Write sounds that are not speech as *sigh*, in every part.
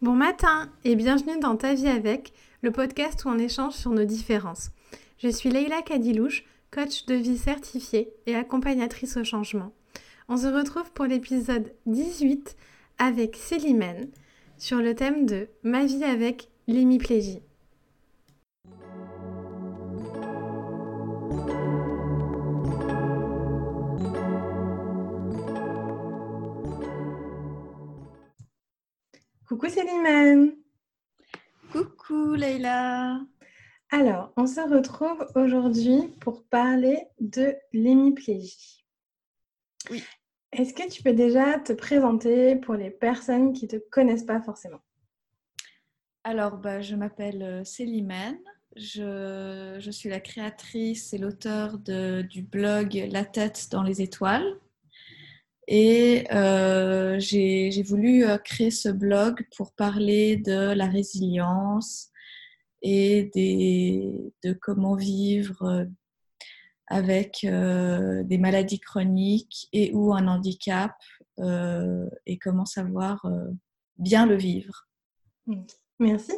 Bon matin et bienvenue dans Ta vie avec, le podcast où on échange sur nos différences. Je suis Leïla Kadilouche, coach de vie certifiée et accompagnatrice au changement. On se retrouve pour l'épisode 18 avec Célimène sur le thème de Ma vie avec l'hémiplégie. Coucou Célimène Coucou Leïla Alors, on se retrouve aujourd'hui pour parler de l'hémiplégie. Oui. Est-ce que tu peux déjà te présenter pour les personnes qui ne te connaissent pas forcément? Alors, bah, je m'appelle euh, Célimène. Je, je, suis la créatrice et l'auteur du blog La tête dans les étoiles. Et euh, j'ai voulu euh, créer ce blog pour parler de la résilience et de comment vivre avec euh, des maladies chroniques et ou un handicap et comment savoir bien le vivre. Merci.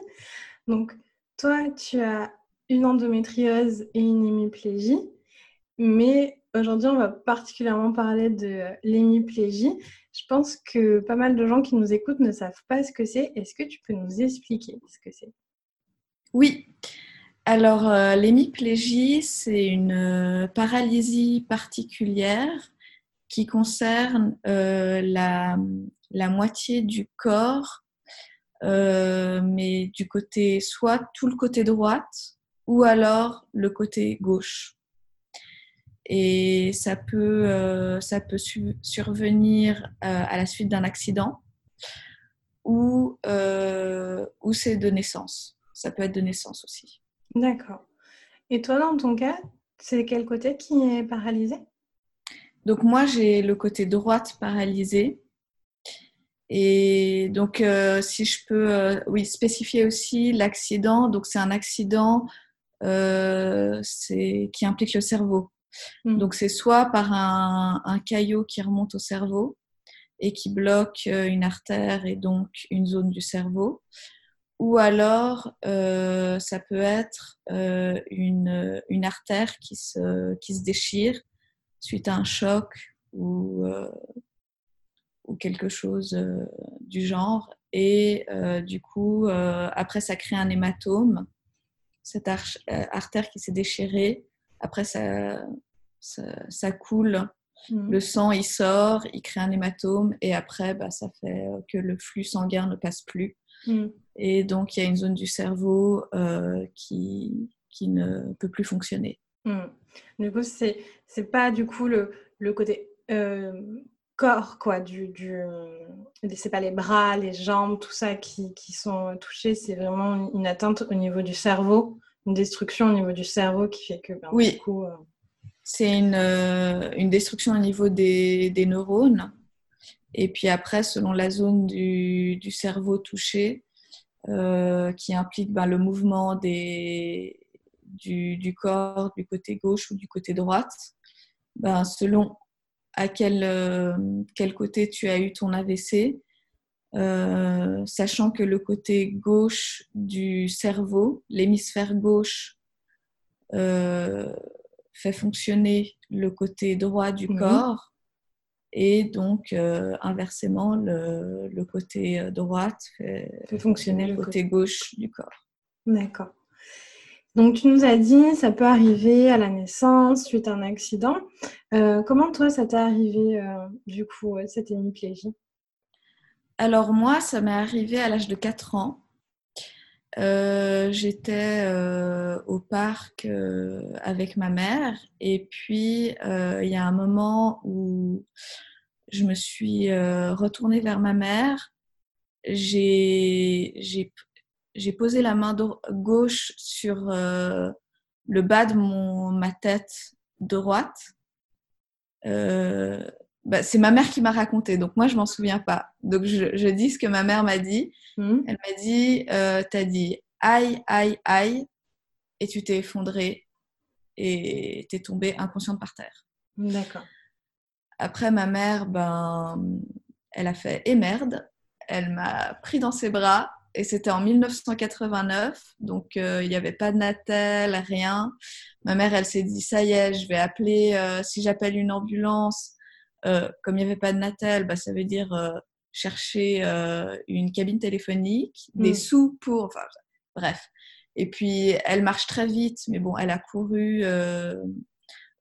Donc, toi, tu as une endométriose et une hémiplégie, mais Aujourd'hui, on va particulièrement parler de l'hémiplégie. Je pense que pas mal de gens qui nous écoutent ne savent pas ce que c'est. Est-ce que tu peux nous expliquer ce que c'est? Oui. Alors, euh, l'hémiplégie, c'est une euh, paralysie particulière qui concerne euh, la, la, moitié du corps, mais du côté, soit tout le côté droite ou alors le côté gauche et ça peut, euh, ça peut survenir euh, à la suite d'un accident ou, euh, ou c'est de naissance. Ça peut être de naissance aussi. D'accord. Et toi, dans ton cas, c'est quel côté qui est paralysé? Donc moi, j'ai le côté droite paralysé. Et donc, si je peux, oui, spécifier aussi l'accident. Donc, c'est un accident qui implique le cerveau. Mmh. Donc c'est soit par un, caillot qui remonte au cerveau et qui bloque euh, une artère et donc une zone du cerveau, ou alors euh, ça peut être euh, une, artère qui se, qui se déchire suite à un choc ou, ou quelque chose du genre. Et du coup, après, ça crée un hématome, cette artère qui s'est déchirée après, ça, ça, ça coule. Mmh. Le sang, il sort, il crée un hématome et après, bah, ça fait que le flux sanguin ne passe plus. Mmh. Et donc, il y a une zone du cerveau euh, qui, qui ne peut plus fonctionner. Mmh. Du coup, c'est n'est pas du coup le, le côté euh, corps, quoi. Du, du, c'est pas les bras, les jambes, tout ça qui, qui sont touchés. C'est vraiment une atteinte au niveau du cerveau une destruction au niveau du cerveau qui fait que ben, oui. du coup, euh... c'est une, euh, une, destruction au niveau des, des, neurones. Et puis après, selon la zone du, du cerveau touchée, euh, qui implique ben, le mouvement des, du, du, corps du côté gauche ou du côté droite, ben, selon à quel, euh, quel côté tu as eu ton AVC, euh, sachant que le côté gauche du cerveau, l'hémisphère gauche, euh, fait fonctionner le côté droit du mmh. corps et donc euh, inversement le, le, côté droite fait, fait fonctionner le côté, côté gauche du corps. D'accord. Donc tu nous as dit ça peut arriver à la naissance suite à un accident. Euh, comment toi ça t'est arrivé euh, du coup cette hémiplégie? Alors moi, ça m'est arrivé à l'âge de 4 ans. Euh, J'étais euh, au parc euh, avec ma mère et puis il y a un moment où je me suis retournée vers ma mère. J'ai posé la main gauche sur le bas de mon, ma tête droite. Euh, bah, c'est ma mère qui m'a raconté, donc moi je m'en souviens pas. Donc je, je, dis ce que ma mère m'a dit. Mmh. Elle m'a dit, euh, t'as dit aïe, aïe, aïe, et tu t'es effondrée et t'es tombée inconsciente par terre. D'accord. Après ma mère, ben, elle a fait et merde. elle m'a pris dans ses bras et c'était en 1989, donc il n'y avait pas de Natel, rien. Ma mère, elle s'est dit, ça y est, je vais appeler, si j'appelle une ambulance, comme il n'y avait pas de Natel, bah, ça veut dire chercher une cabine téléphonique, des mmh. sous pour, enfin, bref. Et puis, elle marche très vite, mais bon, elle a couru. Euh,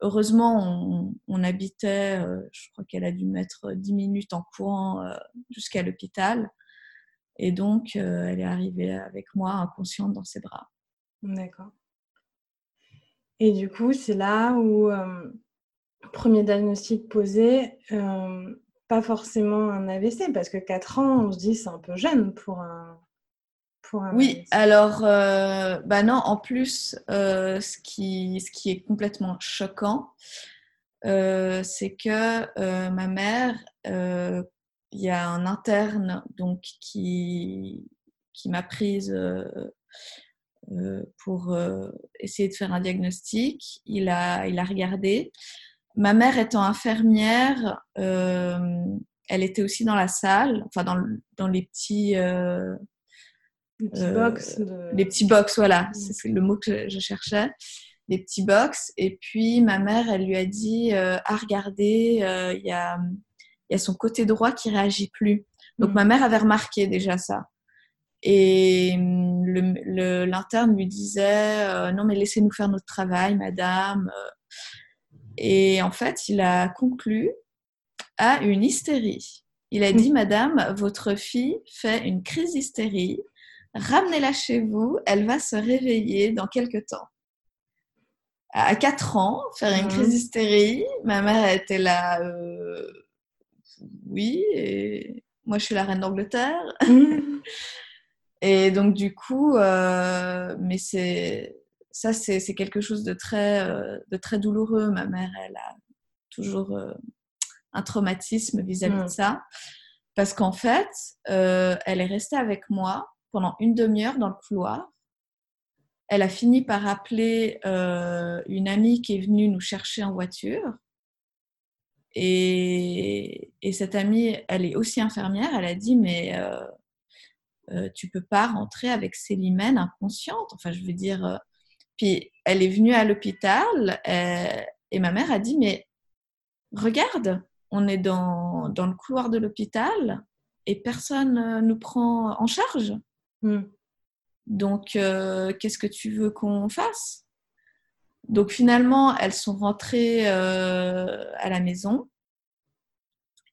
heureusement, on, habitait, euh, je crois qu'elle a dû mettre 10 minutes en courant euh, jusqu'à l'hôpital. Et donc, elle est arrivée avec moi, inconsciente, dans ses bras. D'accord. Et du coup, c'est là où, premier diagnostic posé, pas forcément un AVC, parce que 4 ans, on se dit c'est un peu jeune pour un, oui, alors, euh, bah non, en plus, euh, ce, qui, ce qui est complètement choquant, euh, c'est que ma mère, il y a un interne donc, qui, qui m'a prise pour essayer de faire un diagnostic. Il a, il a regardé. Ma mère étant infirmière, elle était aussi dans la salle, enfin dans, dans les petits les petits box. Euh, les petits box, voilà, c'est le mot que je, cherchais. Les petits box. Et puis ma mère, elle lui a dit euh, Ah, regardez, euh, il y, a, y, a, son côté droit qui réagit plus. Donc ma mm. mère avait remarqué déjà ça. Et hum, l'interne lui disait Non, mais laissez-nous faire notre travail, madame. Et en fait, il a conclu à une hystérie. Il a dit, Madame, votre fille fait une crise d'hystérie ramenez-la chez vous, elle va se réveiller dans quelques temps. À 4 ans, faire une crise d'hystérie, ma mère était là, euh, oui, et moi je suis la reine d'Angleterre. Mmh. *laughs* et donc du coup, euh, mais c'est ça, c'est quelque chose de très, euh, de très douloureux. Ma mère, elle a toujours un traumatisme vis-à-vis de mmh. ça. Parce qu'en fait, elle est restée avec moi pendant une demi-heure dans le couloir. Elle a fini par appeler euh, une amie qui est venue nous chercher en voiture. Et, cette amie, elle est aussi infirmière. Elle a dit, mais euh, euh, tu peux pas rentrer avec Célimène inconsciente. Enfin, je veux dire. Euh, puis elle est venue à l'hôpital et ma mère a dit, mais regarde, on est dans, dans le couloir de l'hôpital et personne nous prend en charge. Hmm. Donc, euh, qu'est-ce que tu veux qu'on fasse? Donc, finalement, elles sont rentrées euh, à la maison.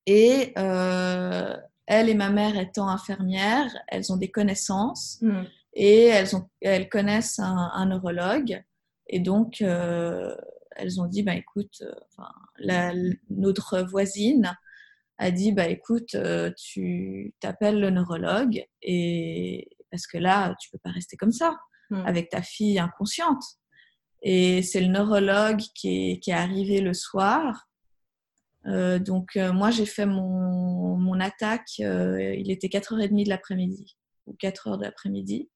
Et euh, elle et ma mère étant infirmières, elles ont des connaissances hmm. Et elles, ont, elles connaissent un, neurologue. Et donc, elles ont dit, bah, écoute, notre voisine a dit, bah, écoute, tu t'appelles le neurologue et parce que là, tu peux pas rester comme ça hmm. avec ta fille inconsciente. Et c'est le neurologue qui est, qui est, arrivé le soir. Euh, donc, euh, moi, j'ai fait mon, mon attaque, euh, il était 4h30 de l'après-midi, ou 4h de l'après-midi.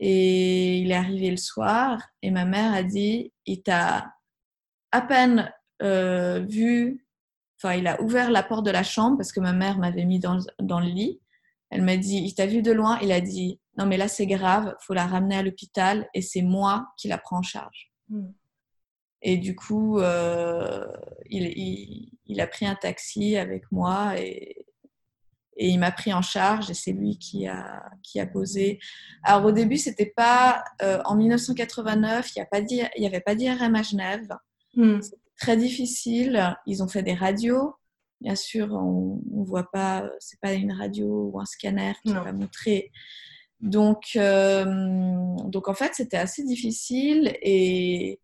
Et il est arrivé le soir, et ma mère a dit il t'a à peine vu, enfin, il a ouvert la porte de la chambre parce que ma mère m'avait mis dans, dans le lit. Elle m'a dit, il t'a vu de loin, il a dit, non mais là c'est grave, faut la ramener à l'hôpital et c'est moi qui la prends en charge. Hmm. Et du coup, euh, il, a pris un taxi avec moi et, il m'a pris en charge et c'est lui qui a, qui a posé. Alors au début, c'était pas euh, en 1989, il n'y avait pas d'IRM à Genève. Hmm. C'était très difficile. Ils ont fait des radios. Bien sûr, on ne voit pas, c'est pas une radio ou un scanner qui va montrer. Donc, euh, donc en fait, c'était assez difficile et,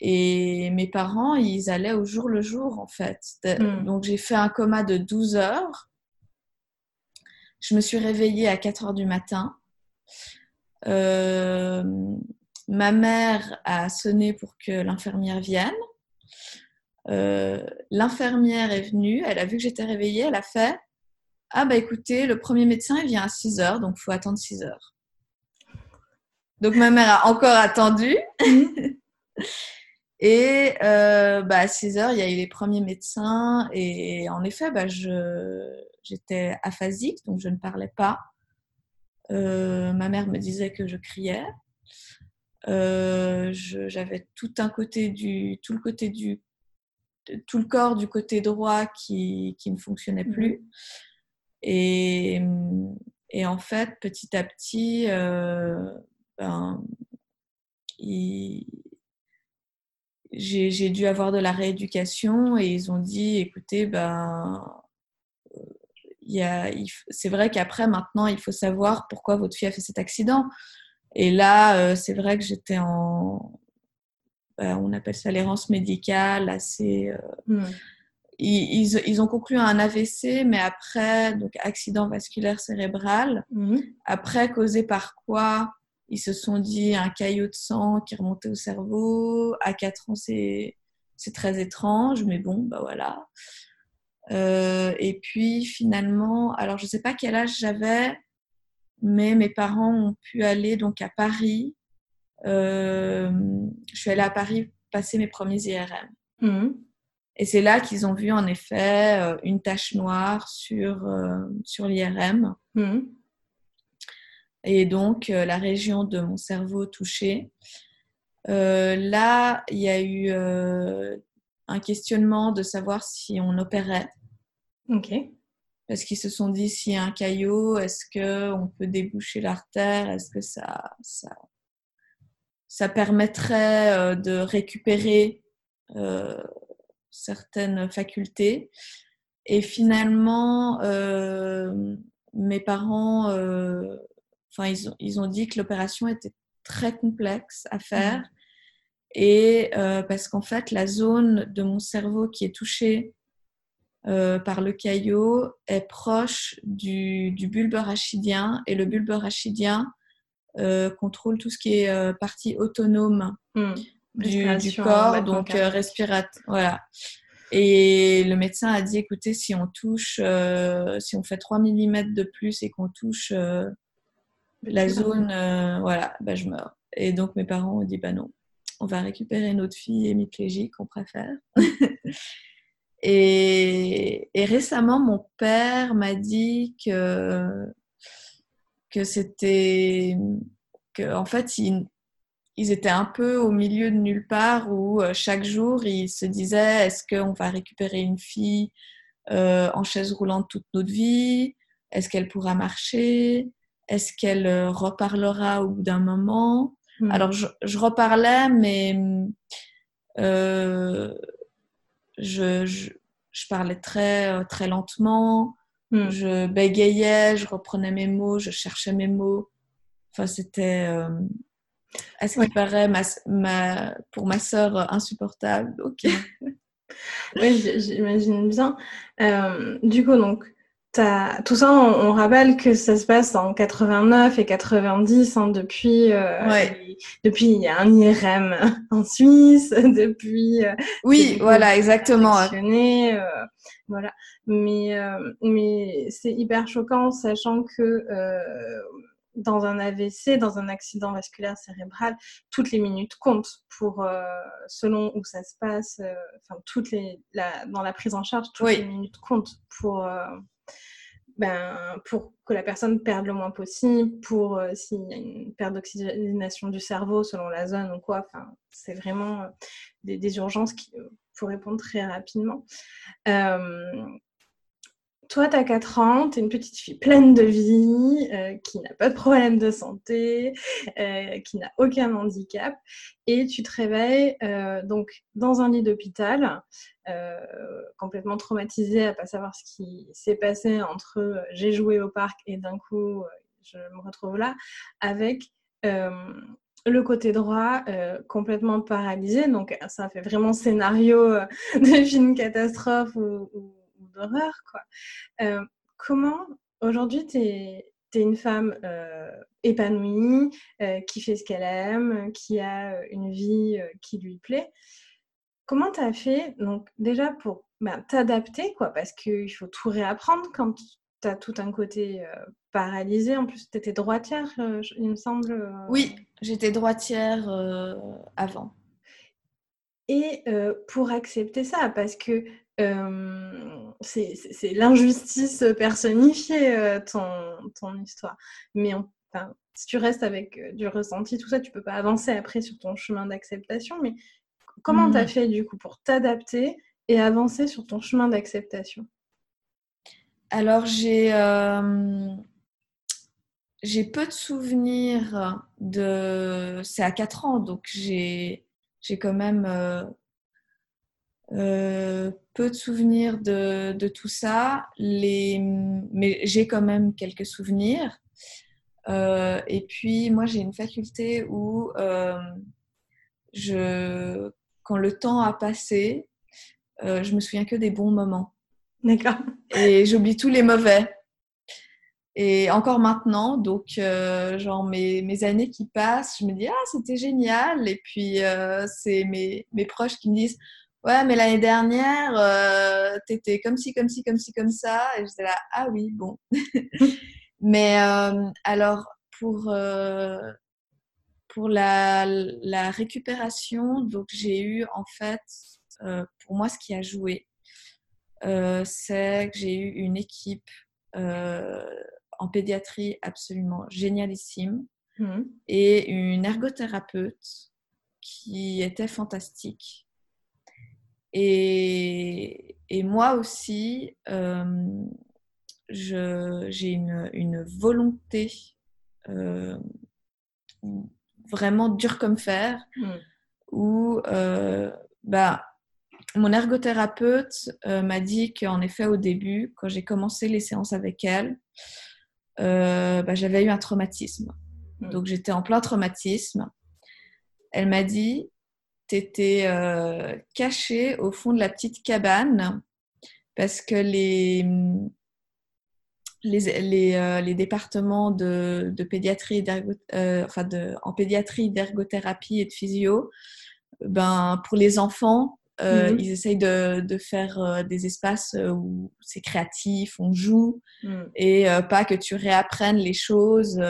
et mes parents, ils allaient au jour le jour en fait. Hmm. Donc j'ai fait un coma de 12 heures. Je me suis réveillée à 4 heures du matin. Euh, ma mère a sonné pour que l'infirmière vienne. Euh, l'infirmière est venue, elle a vu que j'étais réveillée, elle a fait Ah, bah écoutez, le premier médecin, il vient à 6 heures, donc il faut attendre 6 heures. Donc ma mère a encore attendu. *laughs* Et euh, bah, à 6 heures, il y a eu les premiers médecins. Et en effet, bah, j'étais aphasique, donc je ne parlais pas. Euh, ma mère me disait que je criais. Euh, j'avais tout un côté du, tout le côté du, tout le corps du côté droit qui, qui ne fonctionnait mmh. plus. Et, et, en fait, petit à petit, ben, il, j'ai dû avoir de la rééducation et ils ont dit écoutez, ben, c'est vrai qu'après, maintenant, il faut savoir pourquoi votre fille a fait cet accident. Et là, euh, c'est vrai que j'étais en. Ben, on appelle ça l'errance médicale, assez. Euh, mmh. Ils, ils, ont conclu un AVC, mais après, donc accident vasculaire cérébral. Mmh. Après, causé par quoi? Ils se sont dit un caillot de sang qui remontait au cerveau. À 4 ans, c'est, très étrange, mais bon, bah voilà. Euh, et puis finalement, alors je ne sais pas quel âge j'avais, mais mes parents ont pu aller donc à Paris. Euh, je suis allée à Paris passer mes premiers IRM. Mmh. Et c'est là qu'ils ont vu en effet euh, une tache noire sur, sur l'IRM. Mmh et donc euh, la région de mon cerveau touchée. Euh, là, il y a eu euh, un questionnement de savoir si on opérait. Ok. Parce qu'ils se sont dit s'il y a un caillot, est-ce qu'on peut déboucher l'artère? Est-ce que ça, ça, ça permettrait de récupérer certaines facultés? Et finalement, mes parents Enfin, ils ont, ils ont dit que l'opération était très complexe à faire. Mmh. Et euh, parce qu'en fait, la zone de mon cerveau qui est touchée euh, par le caillot est proche du, du, bulbe rachidien. Et le bulbe rachidien euh, contrôle tout ce qui est partie autonome mmh. du, du, corps, donc respiratoire. Voilà. Et le médecin a dit, écoutez, si on touche, si on fait 3 mm de plus et qu'on touche la zone, euh, voilà, bah, je meurs. Et donc mes parents ont dit, bah non, on va récupérer notre fille hémiplégique, on préfère. *laughs* et, récemment, mon père m'a dit que, que c'était, que en fait, ils, étaient un peu au milieu de nulle part où euh, chaque jour, ils se disaient, est-ce qu'on va récupérer une fille euh, en chaise roulante toute notre vie? Est-ce qu'elle pourra marcher? Est-ce qu'elle euh, reparlera au bout d'un moment? Hmm. Alors, je, reparlais, mais euh, je, parlais très, euh, très lentement. Hmm. Je bégayais, je reprenais mes mots, je cherchais mes mots. Enfin, c'était, est ce qu'il paraît, ma, pour ma sœur, insupportable? Ok. *laughs* oui, j'imagine bien. du coup, donc, tout ça, on, rappelle que ça se passe en 89 et 90 hein, depuis. Euh, depuis, il y a un IRM *laughs* en Suisse. *laughs* Depuis. Euh, oui, voilà, exactement. Euh, voilà, mais mais c'est hyper choquant, sachant que dans un AVC, dans un accident vasculaire cérébral, toutes les minutes comptent pour, selon où ça se passe, enfin, toutes les, dans la prise en charge, toutes les minutes comptent pour, ben, pour que la personne perde le moins possible, pour euh, s'il y a une perte d'oxygénation du cerveau selon la zone ou quoi. Enfin, c'est vraiment euh, des, urgences qui, euh, faut répondre très rapidement. Toi, tu as 4 ans, tu es une petite fille pleine de vie, euh, qui n'a pas de problème de santé, euh, qui n'a aucun handicap, et tu te réveilles euh, donc dans un lit d'hôpital, complètement traumatisée à pas savoir ce qui s'est passé entre j'ai joué au parc et d'un coup je me retrouve là, avec le côté droit complètement paralysé. Donc ça fait vraiment scénario *laughs* de film catastrophe d'horreur. Quoi. Euh, comment, aujourd'hui, tu es, une femme euh, épanouie, euh, qui fait ce qu'elle aime, qui a une vie qui lui plaît. Comment tu as fait, donc déjà pour ben, t'adapter, quoi, parce qu'il faut tout réapprendre quand tu as tout un côté paralysé. En plus, tu étais droitière, il me semble. Oui, j'étais droitière avant. et pour accepter ça, parce que c'est l'injustice personnifiée, ton, ton histoire. Mais si tu restes avec du ressenti, tout ça, tu peux pas avancer après sur ton chemin d'acceptation. Mais comment tu as mmh. fait du coup pour t'adapter et avancer sur ton chemin d'acceptation? Alors, j'ai j'ai peu de souvenirs de. C'est à 4 ans, donc j'ai quand même euh, peu de souvenirs de, de tout ça, les... mais j'ai quand même quelques souvenirs. Euh, et puis, moi, j'ai une faculté où euh, je, quand le temps a passé, je me souviens que des bons moments. D'accord. Et j'oublie tous les mauvais. Et encore maintenant, donc, genre mes, mes, années qui passent, je me dis, ah, c'était génial. Et puis, c'est mes, mes proches qui me disent, Ouais, mais l'année dernière, euh, t'étais comme ci, comme ci, comme ci, comme ça. Et j'étais là, ah oui, bon. *laughs* mais euh, alors, pour, euh, pour la, la, récupération, donc j'ai eu en fait, pour moi, ce qui a joué, c'est que j'ai eu une équipe en pédiatrie absolument génialissime mmh. et une ergothérapeute qui était fantastique et, et moi aussi, euh, j'ai une, une, volonté euh, vraiment dure comme fer, mm. où euh, bah, mon ergothérapeute m'a dit qu'en effet, au début, quand j'ai commencé les séances avec elle, bah, j'avais eu un traumatisme. Mm. Donc j'étais en plein traumatisme. Elle m'a dit, était euh, caché au fond de la petite cabane parce que les, les, les, euh, les départements de, de pédiatrie, euh, enfin de, en pédiatrie, d'ergothérapie et de physio, ben, pour les enfants, mhm. ils essayent de, de faire des espaces où c'est créatif, on joue, mhm. et pas que tu réapprennes les choses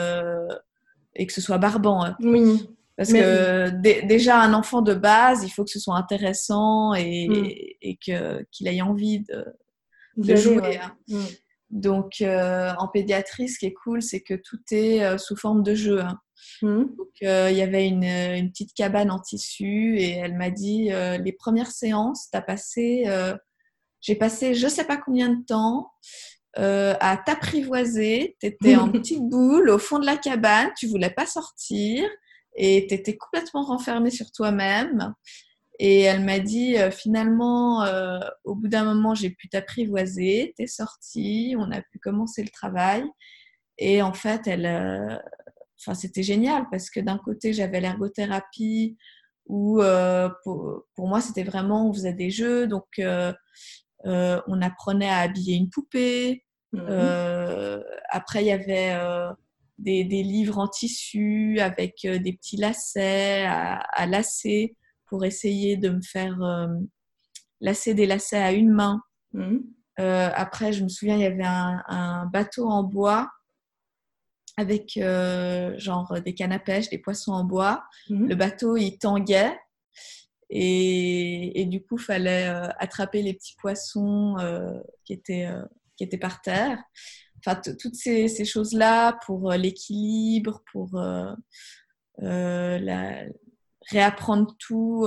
et que ce soit barbant. Hein. Oui. Parce que déjà, un enfant de base, il faut que ce soit intéressant et, mm. et que, qu'il ait envie de, de jouer. Hein. Mm. Donc, euh, en pédiatrie, ce qui est cool, c'est que tout est euh, sous forme de jeu. Hein. Mm. Donc, euh, il y avait une, une, petite cabane en tissu et elle m'a dit les premières séances, tu as passé, j'ai passé je sais pas combien de temps. à t'apprivoiser, tu étais en *laughs* petite boule au fond de la cabane, tu voulais pas sortir, et tu étais complètement renfermée sur toi-même. Et elle m'a dit euh, finalement, euh, au bout d'un moment, j'ai pu t'apprivoiser, t'es sortie, on a pu commencer le travail. Et en fait, elle, euh, enfin, c'était génial parce que d'un côté, j'avais l'ergothérapie où pour, pour, moi, c'était vraiment, on faisait des jeux, donc on apprenait à habiller une poupée. Mmh. après, il y avait des, livres en tissu avec euh, des petits lacets à, à, lacer pour essayer de me faire euh, lacer des lacets à une main. Mmh. Euh, après, je me souviens, il y avait un, bateau en bois avec genre des cannes à pêche, des poissons en bois. Mmh. Le bateau, il tanguait. Et, et du coup, il fallait attraper les petits poissons qui, étaient, qui étaient par terre enfin toutes ces, choses-là pour euh, l'équilibre, pour euh, euh, réapprendre tout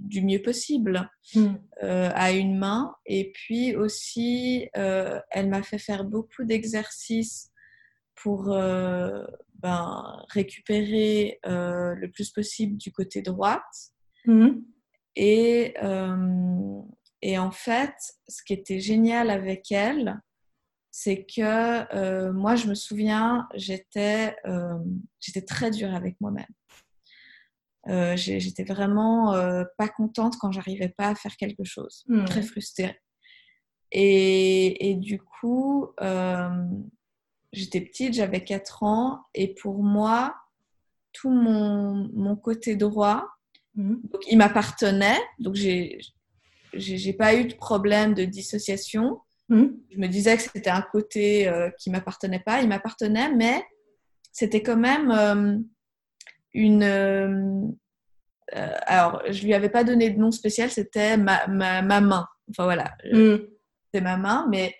du mieux possible mm. à une main. Et puis aussi, elle m'a fait faire beaucoup d'exercices pour ben, récupérer le plus possible du côté droite. Mm. Et, et en fait, ce qui était génial avec elle, c'est que euh, moi, je me souviens, j'étais euh, très dure avec moi-même. Euh, j'étais vraiment pas contente quand j'arrivais pas à faire quelque chose, hmm. très frustrée. Et, et du coup, j'étais petite, j'avais 4 ans, et pour moi, tout mon, mon côté droit, hmm. donc, il m'appartenait, donc j'ai pas eu de problème de dissociation. Hmm? Je me disais que c'était un côté euh, qui m'appartenait pas. Il m'appartenait, mais c'était quand même euh, une. alors, je lui avais pas donné de nom spécial, c'était ma, ma, ma, main. Enfin voilà, Mm. c'est ma main, mais,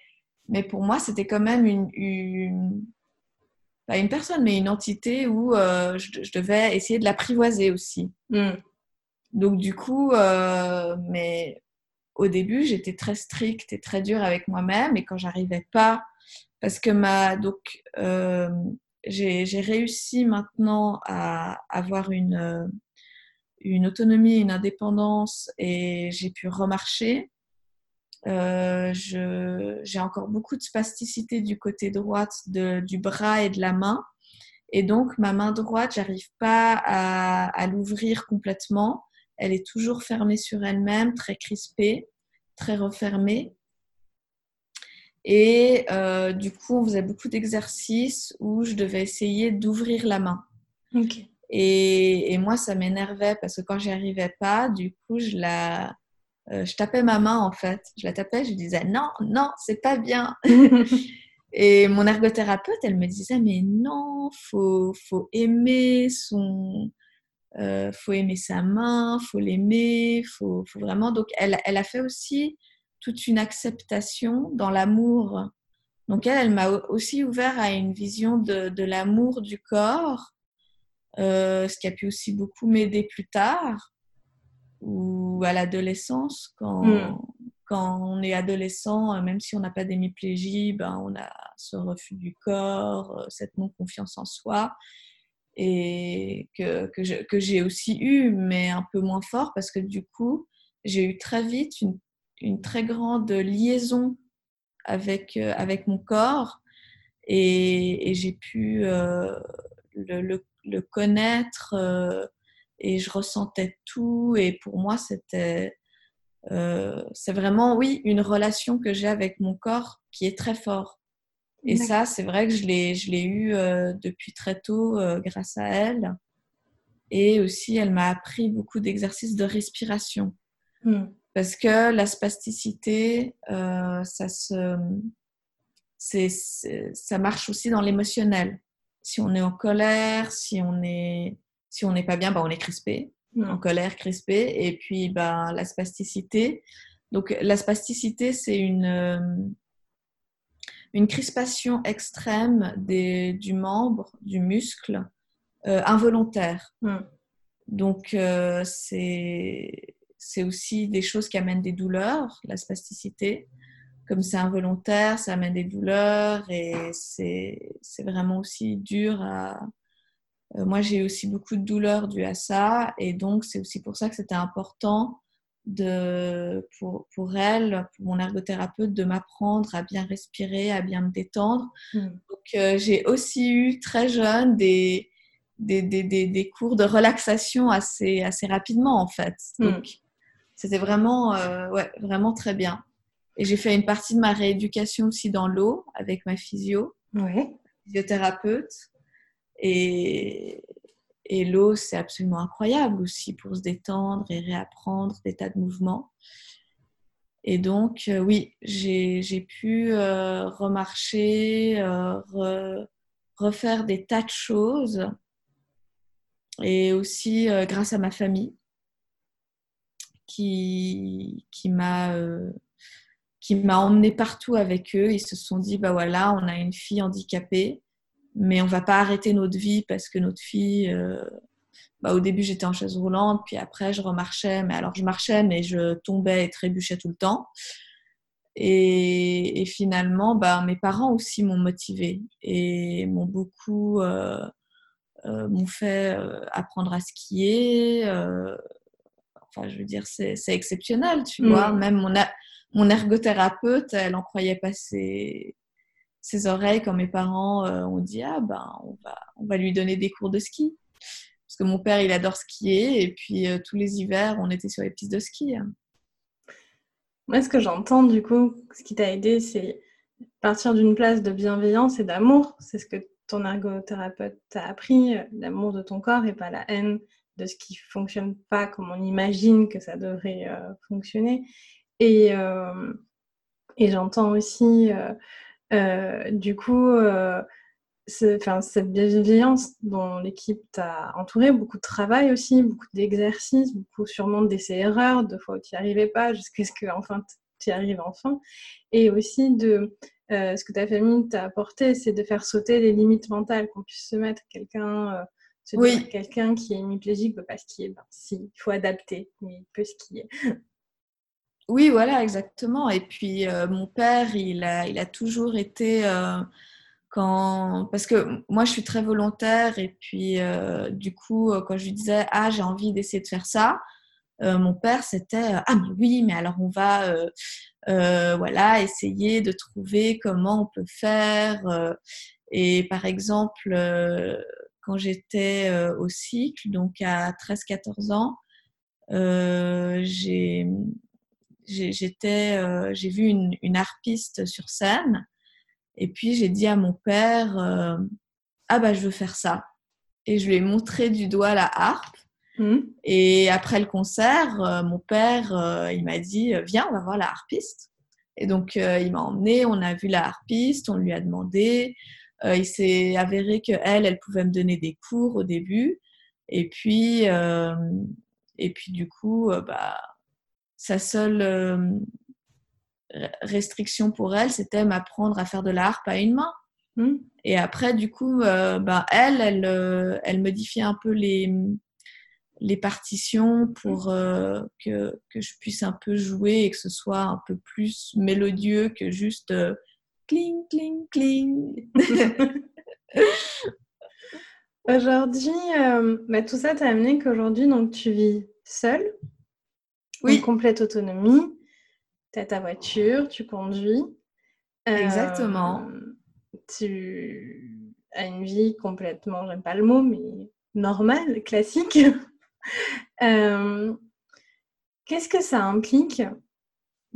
mais pour moi, c'était quand même une, une, pas une personne, mais une entité où euh, je, je devais essayer de l'apprivoiser aussi. Mm. Donc du coup, euh, mais au début, j'étais très stricte et très dure avec moi-même, et quand j'arrivais pas, parce que ma donc euh, j'ai réussi maintenant à avoir une euh, une autonomie, une indépendance, et j'ai pu remarcher. Euh, j'ai encore beaucoup de spasticité du côté droite de- du bras et de la main. Et donc, ma main droite, j'arrive pas à, à l'ouvrir complètement. Elle est toujours fermée sur elle-même, très crispée, très refermée. Et euh, du coup, on faisait beaucoup d'exercices où je devais essayer d'ouvrir la main. Et moi, ça m'énervait parce que quand j'y arrivais pas, du coup, je la, euh, je tapais ma main en fait. Je la tapais, je disais non, non, c'est pas bien. *laughs* Et mon ergothérapeute, elle me disait mais non, faut, faut aimer son, euh, faut aimer sa main, faut l'aimer, faut, faut vraiment. Donc, elle, elle a fait aussi toute une acceptation dans l'amour. Donc, elle, elle m'a aussi ouvert à une vision de, de l'amour du corps, euh, ce qui a pu aussi beaucoup m'aider plus tard, ou à l'adolescence, quand, Mm. quand on est adolescent, euh, même si on n'a pas d'hémiplégie, ben, on a ce refus du corps, euh, cette non-confiance en soi et que, que j'ai aussi eu, mais un peu moins fort parce que du coup, j'ai eu très vite une, très grande liaison avec, euh, avec mon corps et, j'ai pu euh, le, connaître euh, et je ressentais tout et pour moi, c'était... c'est vraiment, oui, une relation que j'ai avec mon corps qui est très fort. Et ça, c'est vrai que je l'ai, je l'ai eu euh, depuis très tôt euh, grâce à elle. Et aussi, elle m'a appris beaucoup d'exercices de respiration. Mm. Parce que la spasticité, euh, ça, se, c'est, c'est- ça marche aussi dans l'émotionnel. Si on est en colère, si on est, si on n'est pas bien, ben on est crispé, en Mm. colère, crispé. Et puis, ben, la spasticité. Donc, la spasticité, c'est une, euh, une crispation extrême des, du membre, du muscle, euh, involontaire. Mm. Donc, euh, c'est aussi des choses qui amènent des douleurs, la spasticité. Comme c'est involontaire, ça amène des douleurs et c'est vraiment aussi dur à... Euh, moi, j'ai aussi beaucoup de douleurs dues à ça et donc c'est aussi pour ça que c'était important de, pour, pour elle, pour mon ergothérapeute, de m'apprendre à bien respirer, à bien me détendre. Mm. Donc, euh, j'ai aussi eu très jeune des, des, des, des, des cours de relaxation assez, assez rapidement, en fait. Mm. Donc, c'était vraiment, euh, ouais, vraiment très bien. Et j'ai fait une partie de ma rééducation aussi dans l'eau avec ma physio, physiothérapeute. Et, et l'eau, c'est absolument incroyable aussi pour se détendre et réapprendre des tas de mouvements. Et donc, euh, oui, j'ai pu euh, remarcher, euh, re- refaire des tas de choses. Et aussi grâce à ma famille qui, qui m'a emmené partout avec eux. Ils se sont dit, bah voilà, on a une fille handicapée, mais on va pas arrêter notre vie parce que notre fille, euh, bah, au début j'étais en chaise roulante, puis après je remarchais, mais alors je marchais, mais je tombais et trébuchais tout le temps. Et, et finalement, bah, mes parents aussi m'ont motivée et m'ont beaucoup euh, euh, m'ont fait apprendre à skier. enfin, je veux dire, c'est exceptionnel, tu Mm. vois. Même mon, a- mon ergothérapeute, elle en croyait pas ses, ses oreilles quand mes parents euh, ont dit Ah, ben, on va, on va lui donner des cours de ski. Parce que mon père, il adore skier. Et puis, euh, tous les hivers, on était sur les pistes de ski. hein. Moi, ce que j'entends, du coup, ce qui t'a aidé, c'est partir d'une place de bienveillance et d'amour. C'est ce que ton ergothérapeute t'a appris, euh, l'amour de ton corps et pas la haine de ce qui fonctionne pas comme on imagine que ça devrait fonctionner. Et, et j'entends aussi, euh, du coup, euh, cette bienveillance dont l'équipe t'a entouré, beaucoup de travail aussi, beaucoup d'exercices, beaucoup sûrement d'essais-erreurs, de fois où tu n'y arrivais pas, jusqu'à ce que enfin, tu y arrives enfin. Et aussi de euh, ce que ta famille t'a apporté, c'est de faire sauter les limites mentales, qu'on puisse se mettre quelqu'un. Oui. quelqu'un qui est hémiplégique peut pas skier. Ben, si, il faut adapter, mais il peut skier. Oui, voilà, exactement. Et puis, euh, mon père, il a, toujours été quand parce que moi je suis très volontaire et puis euh, du coup euh, quand je lui disais ah j'ai envie d'essayer de faire ça euh, mon père c'était ah mais oui mais alors on va voilà essayer de trouver comment on peut faire et par exemple quand j'étais au cycle donc à 13 14 ans j'ai j'étais j'ai vu une, une harpiste sur scène et puis j'ai dit à mon père, euh, ah bah je veux faire ça. Et je lui ai montré du doigt la harpe. Mmh. Et après le concert, euh, mon père, euh, il m'a dit, viens, on va voir la harpiste. Et donc il m'a emmené, on a vu la harpiste, on lui a demandé. il s'est avéré que elle, elle pouvait me donner des cours au début. Et puis, et puis du coup, bah, sa seule restriction pour elle, c'était m'apprendre à faire de la harpe à une main. Hmm. Et après, du coup, euh, ben, elle, elle, euh, elle modifiait un peu les, les partitions pour euh, que, que, je puisse un peu jouer et que ce soit un peu plus mélodieux que juste cling, cling, cling. *laughs* aujourd'hui, bah, tout ça t'a amené qu'aujourd'hui, donc, tu vis seule, oui. complète autonomie tu as ta voiture, tu conduis. Exactement. Euh, tu as une vie complètement, j'aime pas le mot, mais normale, classique. *laughs* Euh, qu'est-ce que ça implique?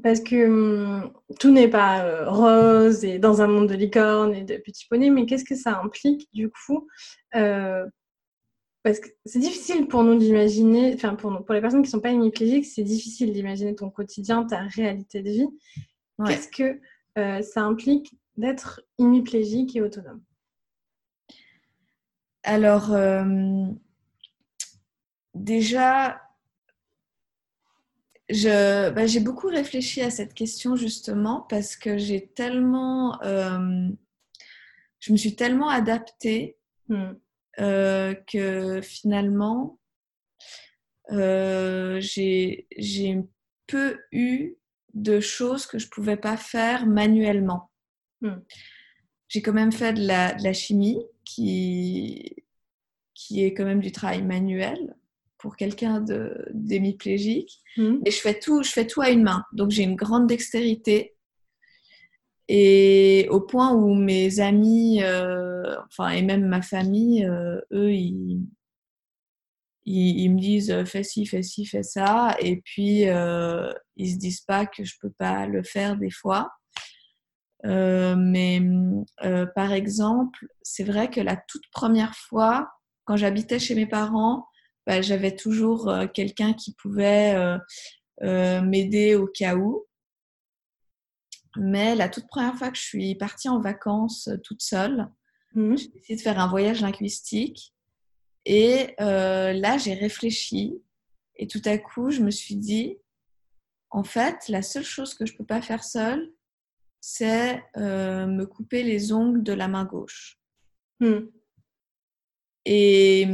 Parce que hum, tout n'est pas euh, rose et dans un monde de licorne et de petits poneys, mais qu'est-ce que ça implique du coup parce que c'est difficile pour nous d'imaginer, enfin pour, pour les personnes qui ne sont pas hémiplégiques, c'est difficile d'imaginer ton quotidien, ta réalité de vie. Qu'est-ce que euh, ça implique d'être hémiplégique et autonome? Alors, euh, déjà, bah, j'ai beaucoup réfléchi à cette question justement parce que j'ai tellement, euh, je me suis tellement adaptée. Hmm. Euh, que finalement, euh, j'ai peu eu de choses que je pouvais pas faire manuellement. Hmm. J'ai quand même fait de la, de la, chimie qui, qui est quand même du travail manuel pour quelqu'un d'hémiplégique. Hmm. Et je fais, tout, je fais tout à une main. Donc j'ai une grande dextérité. Et au point où mes amis, euh, enfin, et même ma famille, euh, eux, ils, ils, me disent euh, fais ci, fais ci, fais ça. Et puis, ils se disent pas que je peux pas le faire des fois. mais par exemple, c'est vrai que la toute première fois, quand j'habitais chez mes parents, bah, j'avais toujours quelqu'un qui pouvait m'aider au cas où. Mais la toute première fois que je suis partie en vacances euh, toute seule, mmh. j'ai décidé de faire un voyage linguistique. Et euh, là, j'ai réfléchi. Et tout à coup, je me suis dit, en fait, la seule chose que je ne peux pas faire seule, c'est euh, me couper les ongles de la main gauche. Mmh. Et,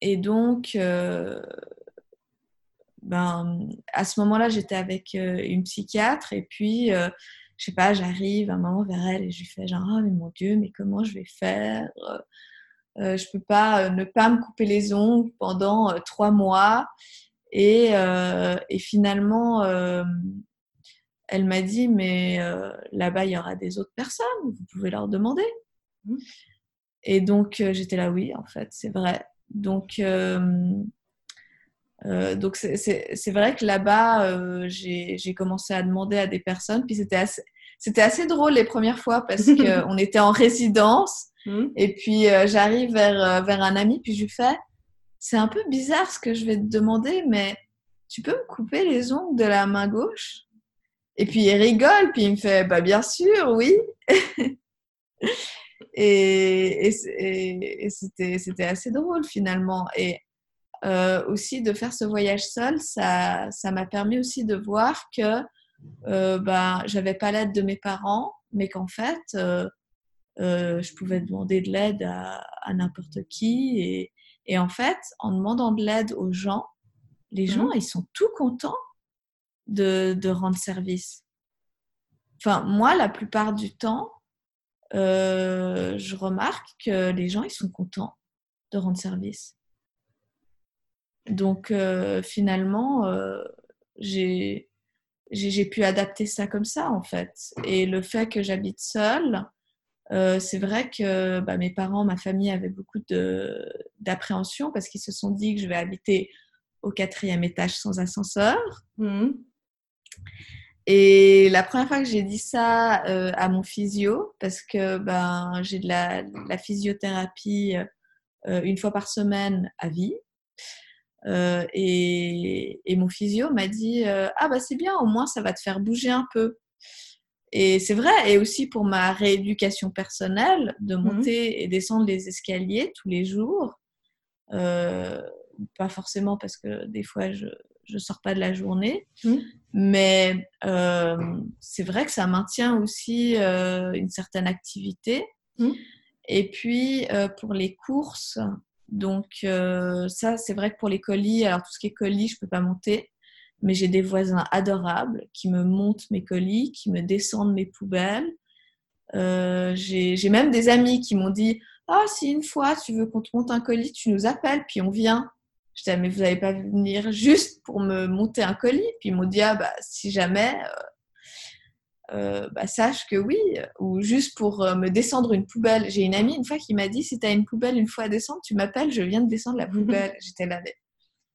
et, donc, ben, à ce moment-là, j'étais avec euh, une psychiatre et puis, euh, je sais pas, j'arrive un moment vers elle et je lui fais genre, oh, mais mon Dieu, mais comment je vais faire? Euh, Je peux pas ne pas me couper les ongles pendant trois mois. Et, et finalement, elle m'a dit, mais là-bas, il y aura des autres personnes, vous pouvez leur demander. Mmh. Et donc, j'étais là, oui, en fait, c'est vrai. Donc, euh, donc c'est vrai que là-bas, euh, j'ai commencé à demander à des personnes, puis c'était assez, assez drôle les premières fois parce qu'on *laughs* était en résidence, mmh. et puis euh, j'arrive vers, vers un ami, puis je lui fais, c'est un peu bizarre ce que je vais te demander, mais tu peux me couper les ongles de la main gauche? Et puis il rigole, puis il me fait, bah bien sûr, oui. *laughs* Et, c'était assez drôle finalement. Et euh, aussi de faire ce voyage seul, ça m'a permis aussi de voir que euh, ben, j'avais pas l'aide de mes parents, mais qu'en fait, euh, euh, je pouvais demander de l'aide à, n'importe qui. Et, et, en fait, en demandant de l'aide aux gens, les gens, mmh. ils sont tout contents de, de, rendre service. Enfin, moi, la plupart du temps, je remarque que les gens, ils sont contents de rendre service. Donc, finalement, j'ai j'ai pu adapter ça comme ça en fait. Et le fait que j'habite seule, euh, c'est vrai que bah, mes parents, ma famille avaient beaucoup d'appréhension parce qu'ils se sont dit que je vais habiter au quatrième étage sans ascenseur. Mmh. Et la première fois que j'ai dit ça euh, à mon physio, parce que ben, j'ai de la, la physiothérapie euh, une fois par semaine à vie, euh, et, mon physio m'a dit euh, Ah, bah c'est bien, au moins ça va te faire bouger un peu. Et c'est vrai, et aussi pour ma rééducation personnelle, de mmh monter et descendre les escaliers tous les jours. Euh, pas forcément parce que des fois je ne sors pas de la journée, mmh. mais c'est vrai que ça maintient aussi une certaine activité. Mmh. Et puis pour les courses, donc euh, ça, c'est vrai que pour les colis, alors tout ce qui est colis, je peux pas monter, mais j'ai des voisins adorables qui me montent mes colis, qui me descendent mes poubelles. Euh, j'ai même des amis qui m'ont dit Ah, si une fois tu veux qu'on te monte un colis, tu nous appelles, puis on vient. Je disais, mais vous n'allez pas venir juste pour me monter un colis Puis ils m'ont dit Ah, bah, si jamais, euh, euh, bah, sache que oui, ou juste pour euh, me descendre une poubelle. J'ai une amie une fois qui m'a dit si tu as une poubelle une fois à descendre, tu m'appelles, je viens de descendre la poubelle. *laughs* J'étais là,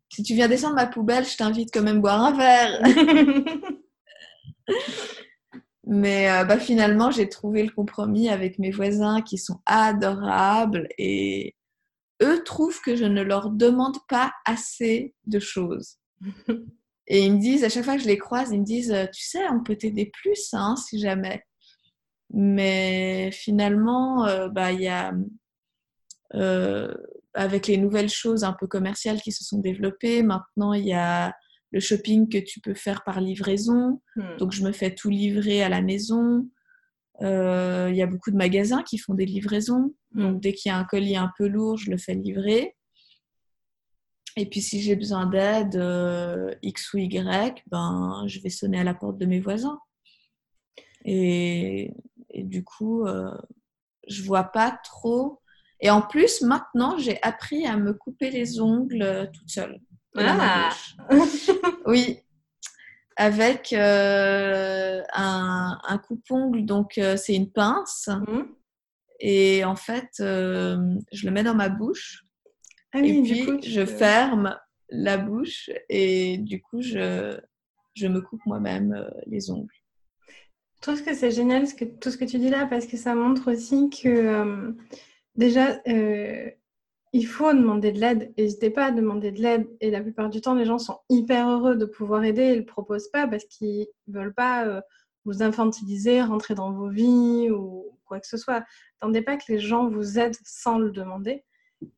si tu viens descendre ma poubelle, je t'invite quand même boire un verre. *laughs* *laughs* Mais euh, bah, finalement, j'ai trouvé le compromis avec mes voisins qui sont adorables et eux trouvent que je ne leur demande pas assez de choses. Et ils me disent, à chaque fois que je les croise, ils me disent, euh, tu sais, on peut t'aider plus, hein, si jamais. Mais finalement, euh, bah, y a, euh, avec les nouvelles choses un peu commerciales qui se sont développées, maintenant, il y a le shopping que tu peux faire par livraison. Hmm. Donc, je me fais tout livrer à la maison. Il y a beaucoup de magasins qui font des livraisons. Donc, hmm. dès qu'il y a un colis un peu lourd, je le fais livrer. Et puis si j'ai besoin d'aide, euh, X ou Y, ben, je vais sonner à la porte de mes voisins. Et, et du coup, euh, je vois pas trop. Et en plus, maintenant, j'ai appris à me couper les ongles euh, toute seule. Ah. *laughs* oui, avec euh, un, un coupe-ongle, donc c'est une pince. Mmh. Et en fait, je le mets dans ma bouche ah et puis, je ferme la bouche et du coup, je, je me coupe moi-même euh, les ongles. Je trouve que c'est génial ce que, tout ce que tu dis là parce que ça montre aussi que euh, déjà, euh, il faut demander de l'aide. N'hésitez pas à demander de l'aide. Et la plupart du temps, les gens sont hyper heureux de pouvoir aider et ne le proposent pas parce qu'ils ne veulent pas vous infantiliser, rentrer dans vos vies ou quoi que ce soit. N'attendez pas que les gens vous aident sans le demander.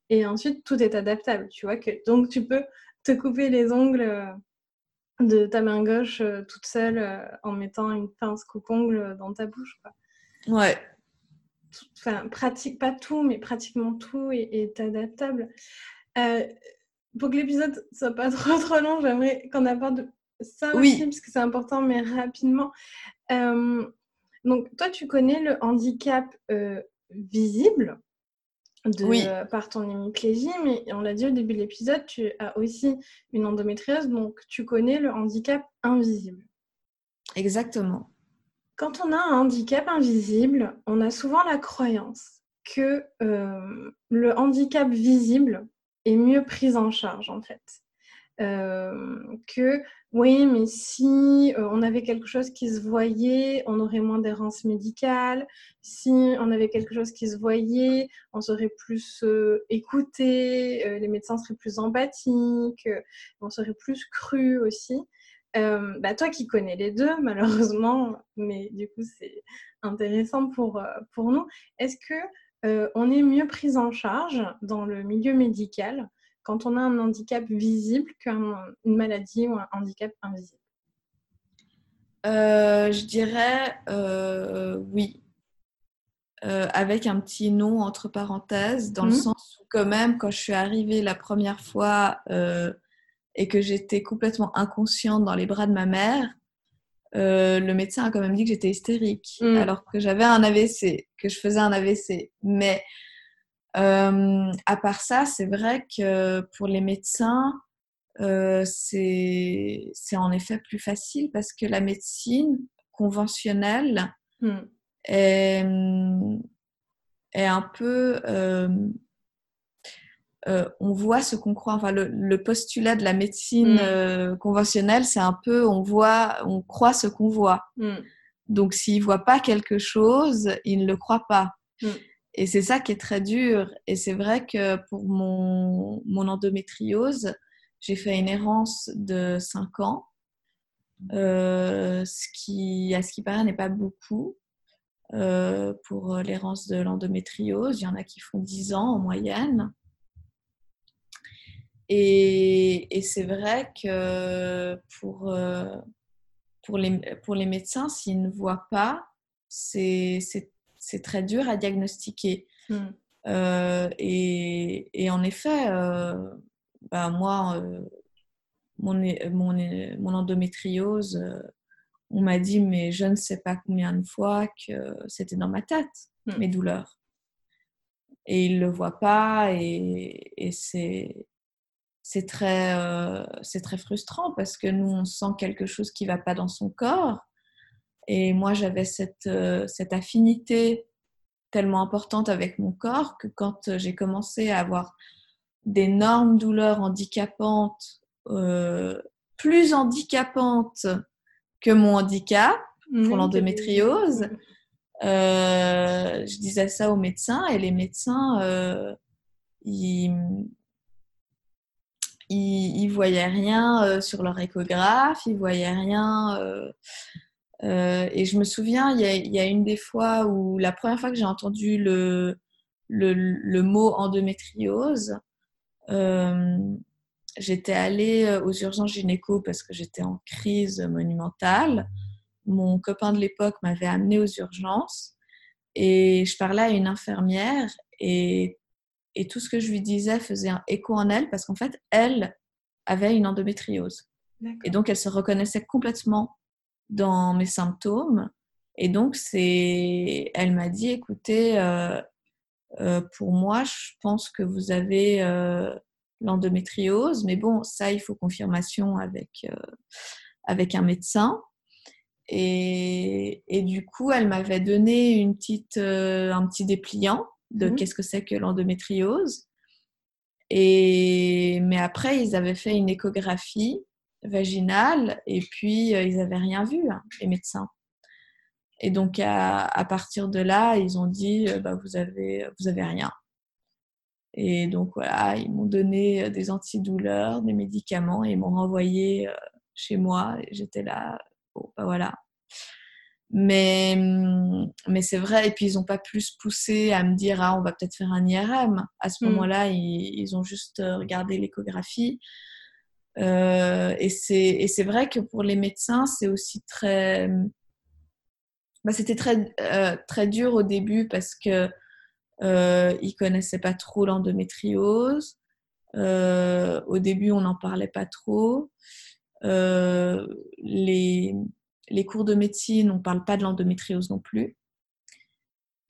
Et ensuite, tout est adaptable, tu vois. Que, donc, tu peux te couper les ongles euh, de ta main gauche euh, toute seule euh, en mettant une pince coupe-ongle dans ta bouche. Quoi. Ouais. Enfin, pratique, pas tout, mais pratiquement tout est, adaptable. pour que l'épisode soit pas *laughs* trop trop long, j'aimerais qu'on aborde ça aussi, parce que c'est important, mais rapidement. donc, toi, tu connais le handicap visible? Oui. par ton hémiplégie, mais on l'a dit au début de l'épisode, tu as aussi une endométriose, donc tu connais le handicap invisible. Exactement. Quand on a un handicap invisible, on a souvent la croyance que euh, le handicap visible est mieux pris en charge en fait. Euh, que oui, mais si euh, on avait quelque chose qui se voyait, on aurait moins d'errance médicale. Si on avait quelque chose qui se voyait, on serait plus euh, écouté, les médecins seraient plus empathiques, on serait plus cru aussi. bah toi qui connais les deux, *laughs* malheureusement, mais du coup c'est intéressant pour, pour nous, est-ce que on est mieux pris en charge dans le milieu médical quand on a un handicap visible qu'une maladie ou un handicap invisible? Je dirais oui. avec un petit nom entre parenthèses, dans le mmh. sens où quand même, quand je suis arrivée la première fois et que j'étais complètement inconsciente dans les bras de ma mère, euh, le médecin a quand même dit que j'étais hystérique, mm. alors que j'avais un AVC, que je faisais un AVC. Mais euh, à part ça, c'est vrai que pour les médecins, euh, c'est en effet plus facile parce que la médecine conventionnelle mm. est, est, un peu euh, on voit ce qu'on croit. Enfin, le, postulat de la médecine mm. euh, conventionnelle, c'est un peu on voit, on croit ce qu'on voit. Mm. Donc, s'il voit pas quelque chose, il ne le croit pas. Mm. Et c'est ça qui est très dur. Et c'est vrai que pour mon, endométriose, j'ai fait une errance de 5 ans, euh, ce qui, à ce qui paraît, n'est pas beaucoup. pour l'errance de l'endométriose, il y en a qui font 10 ans en moyenne. Et, c'est vrai que pour, euh, pour, les, pour les médecins, s'ils ne voient pas, c'est très dur à diagnostiquer. Hmm. Euh, et, et, en effet, euh, bah moi, mon, mon, mon, endométriose, on m'a dit, mais je ne sais pas combien de fois que c'était dans ma tête, hmm. mes douleurs. Et ils ne le voient pas, et, et c'est c'est très, euh, c'est très frustrant parce que nous, on sent quelque chose qui ne va pas dans son corps. Et moi, j'avais cette, euh, cette affinité tellement importante avec mon corps que quand j'ai commencé à avoir d'énormes douleurs handicapantes, euh, plus handicapantes que mon handicap pour l'endométriose, je disais ça aux médecins et les médecins, ils, ils, ne voyaient rien euh, sur leur échographe, ils voyaient rien. Euh, euh, et je me souviens, il y, a, une des fois où la première fois que j'ai entendu le, le, mot endométriose, j'étais allée aux urgences gynéco parce que j'étais en crise monumentale. Mon copain de l'époque m'avait amenée aux urgences et je parlais à une infirmière et et tout ce que je lui disais faisait un écho en elle parce qu'en fait, elle avait une endométriose. Et donc, elle se reconnaissait complètement dans mes symptômes. Et donc, c'est, elle m'a dit, écoutez, euh, euh, pour moi, je pense que vous avez euh, l'endométriose, mais bon, ça, il faut confirmation avec, avec un médecin. Et, et, du coup, elle m'avait donné une petite, un petit dépliant de mmh qu'est-ce que c'est que l'endométriose. Et mais après, ils avaient fait une échographie vaginale et puis euh, ils n'avaient rien vu, hein, les médecins. Et donc à, partir de là, ils ont dit euh, bah, vous avez vous avez rien. Et donc voilà, ils m'ont donné euh, des antidouleurs, des médicaments et ils m'ont renvoyé chez moi. J'étais là, bon bah voilà, mais, mmh, mais c'est vrai, et puis ils n'ont pas plus poussé à me dire ah, on va peut-être faire un IRM. À ce mmh. moment-là, ils, ont juste regardé l'échographie. Euh, et c'est vrai que pour les médecins, c'est aussi très. Bah, C'était très, euh, très dur au début parce que euh, ils connaissaient pas trop l'endométriose. au début, on n'en parlait pas trop. les, les cours de médecine, on ne parle pas de l'endométriose non plus.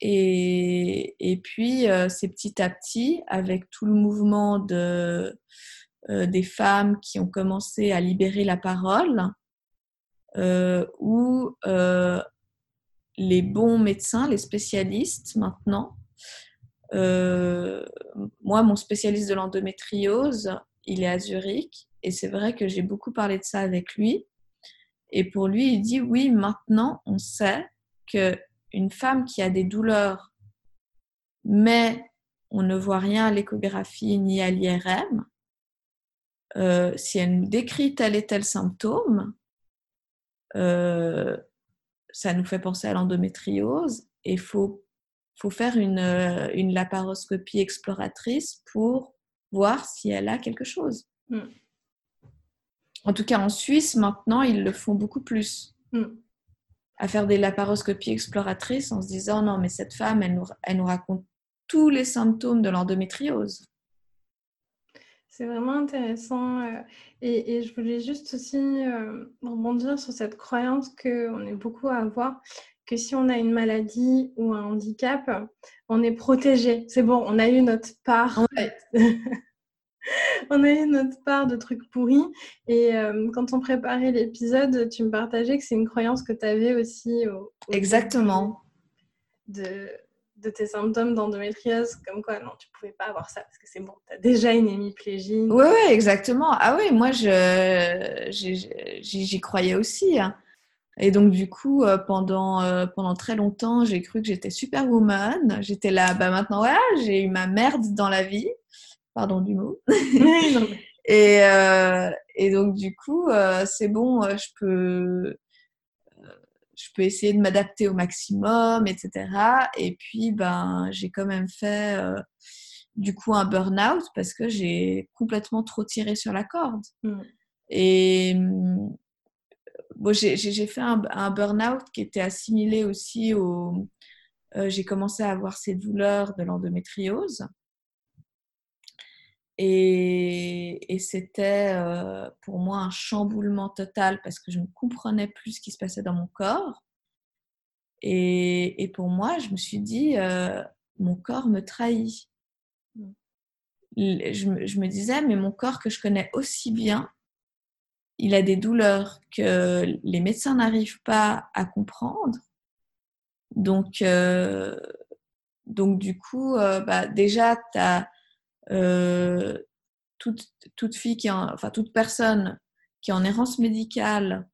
Et, et puis, euh, c'est petit à petit, avec tout le mouvement de, euh, des femmes qui ont commencé à libérer la parole, euh, où les bons médecins, les spécialistes maintenant, moi, mon spécialiste de l'endométriose, il est à Zurich, et c'est vrai que j'ai beaucoup parlé de ça avec lui. Et pour lui, il dit oui, maintenant on sait que une femme qui a des douleurs, mais on ne voit rien à l'échographie ni à l'IRM, euh, si elle nous décrit tel et tel symptôme, euh, ça nous fait penser à l'endométriose et il faut faut faire une, une laparoscopie exploratrice pour voir si elle a quelque chose. Mm. En tout cas, en Suisse, maintenant, ils le font beaucoup plus. Mm. À faire des laparoscopies exploratrices en se disant non, mais cette femme, elle nous, elle nous raconte tous les symptômes de l'endométriose. C'est vraiment intéressant. Euh, et, je voulais juste aussi euh, rebondir sur cette croyance qu'on est beaucoup à avoir que si on a une maladie ou un handicap, on est protégé. C'est bon, on a eu notre part. *laughs* on a eu notre part de trucs pourris. Et euh, quand on préparait l'épisode, tu me partageais que c'est une croyance que tu avais aussi. Exactement. De, de tes symptômes d'endométriose, comme quoi non, tu pouvais pas avoir ça parce que c'est bon, tu as déjà une hémiplégie. Oui, oui, exactement. Ah oui, moi, j'y croyais aussi. Hein. Et donc, du coup, euh, pendant, euh, pendant très longtemps, j'ai cru que j'étais superwoman. J'étais là, bah maintenant, voilà, j'ai eu ma merde dans la vie. Pardon du mot. *laughs* et, euh, et donc, du coup, c'est bon, je peux je peux essayer de m'adapter au maximum, etc. Et puis, ben, j'ai quand même fait euh, du coup un burn-out parce que j'ai complètement trop tiré sur la corde. Mm. Et bon, j'ai fait un, un burn-out qui était assimilé aussi au. Euh, j'ai commencé à avoir ces douleurs de l'endométriose. Et, et c'était euh, pour moi un chamboulement total parce que je ne comprenais plus ce qui se passait dans mon corps. Et, et pour moi, je me suis dit, euh, mon corps me trahit. Mmh. Je, je, me disais, mais mon corps que je connais aussi bien, il a des douleurs que les médecins n'arrivent pas à comprendre. Donc, euh, donc du coup, euh, bah, déjà, tu as euh, toute, toute, fille qui en, enfin toute personne qui est en errance médicale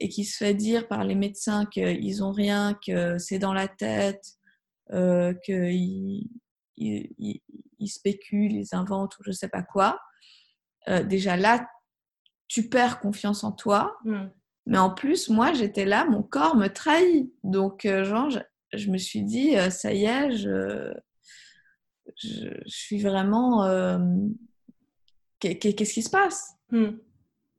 et qui se fait dire par les médecins qu'ils ont rien, que c'est dans la tête, euh, qu'ils ils, ils, spéculent, ils inventent ou je sais pas quoi. Euh, déjà là, tu perds confiance en toi. Mmh. Mais en plus, moi, j'étais là, mon corps me trahit. Donc, euh, genre, je, je, me suis dit, euh, ça y est, je, je, suis vraiment. Euh, qu'est-ce qui se passe? Hmm.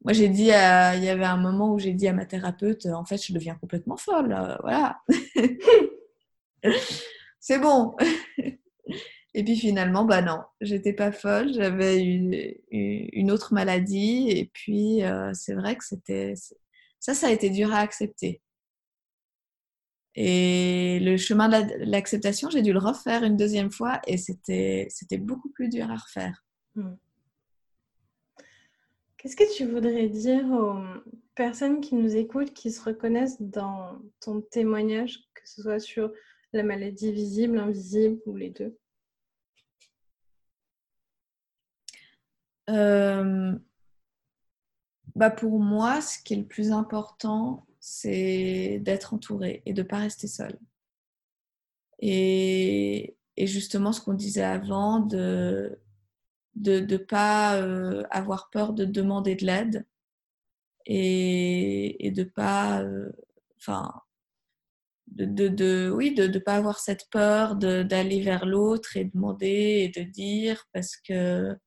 Moi, j'ai dit, il y avait un moment où j'ai dit à ma thérapeute, en fait, je deviens complètement folle. Euh, voilà. *laughs* C'est bon. Et puis finalement, bah non, j'étais pas folle, j'avais une, une, autre maladie. Et puis, euh, c'est vrai que c'était. Ça, ça a été dur à accepter. Et le chemin de l'acceptation, j'ai dû le refaire une deuxième fois et c'était beaucoup plus dur à refaire. Hmm. Qu'est-ce que tu voudrais dire aux personnes qui nous écoutent, qui se reconnaissent dans ton témoignage, que ce soit sur la maladie visible, invisible ou les deux? Euh, bah Pour moi, ce qui est le plus important, c'est d'être entouré et de ne pas rester seul. Et, justement, ce qu'on disait avant, de ne de, pas euh, avoir peur de demander de l'aide et, de pas, euh, enfin, de, de, oui, de ne pas avoir cette peur d'aller vers l'autre et demander et de dire parce que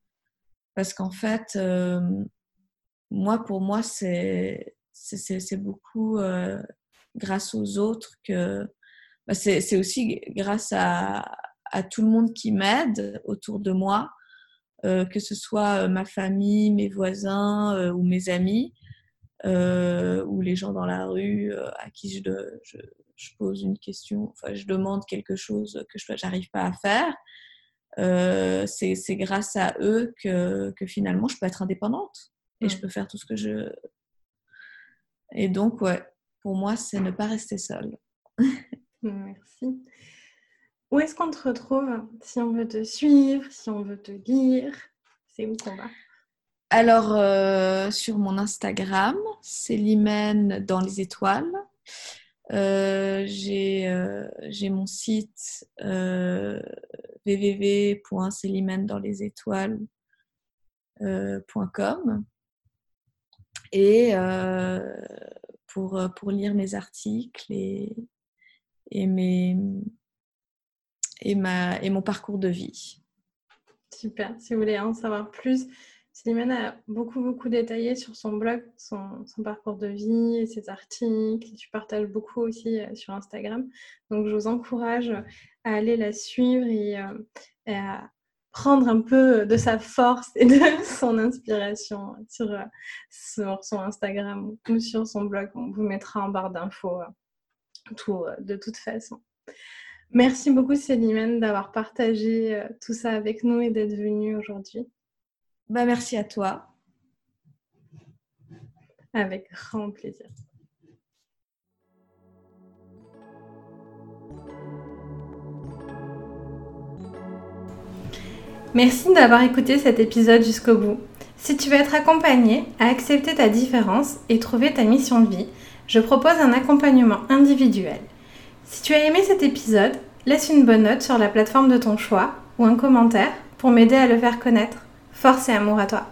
parce qu'en fait, euh, moi, pour moi, c'est c'est beaucoup euh, grâce aux autres que bah, c'est aussi grâce à, à, tout le monde qui m'aide autour de moi, euh, que ce soit euh, ma famille, mes voisins ou mes amis, ou les gens dans la rue à qui je, je, je, pose une question, enfin je demande quelque chose que je n'arrive pas à faire. c'est grâce à eux que, que, finalement je peux être indépendante et je mmh. peux faire tout ce que je, et donc, ouais, pour moi, c'est ne pas rester seul. Merci. Où est-ce qu'on te retrouve si on veut te suivre, si on veut te lire? C'est où qu'on va? Alors, euh, sur mon Instagram, c'est Limène dans les étoiles. Euh, euh, j'ai mon site euh, dans les étoiles.com et euh, pour, pour lire mes articles et, et mes, et, ma, et mon parcours de vie. Super. Si vous voulez en savoir plus, Slimane a beaucoup, beaucoup détaillé sur son blog son, son, parcours de vie et ses articles. Tu partages beaucoup aussi sur Instagram. Donc, je vous encourage à aller la suivre et à prendre un peu de sa force et de *laughs* son inspiration sur, sur son Instagram ou sur son blog. On vous mettra en barre d'infos tout, de toute façon. Merci beaucoup Célimène d'avoir partagé euh, tout ça avec nous et d'être venue aujourd'hui. Bah, merci à toi. Avec grand plaisir. Merci d'avoir écouté cet épisode jusqu'au bout. Si tu veux être accompagné à accepter ta différence et trouver ta mission de vie, je propose un accompagnement individuel. Si tu as aimé cet épisode, laisse une bonne note sur la plateforme de ton choix ou un commentaire pour m'aider à le faire connaître. Force et amour à toi.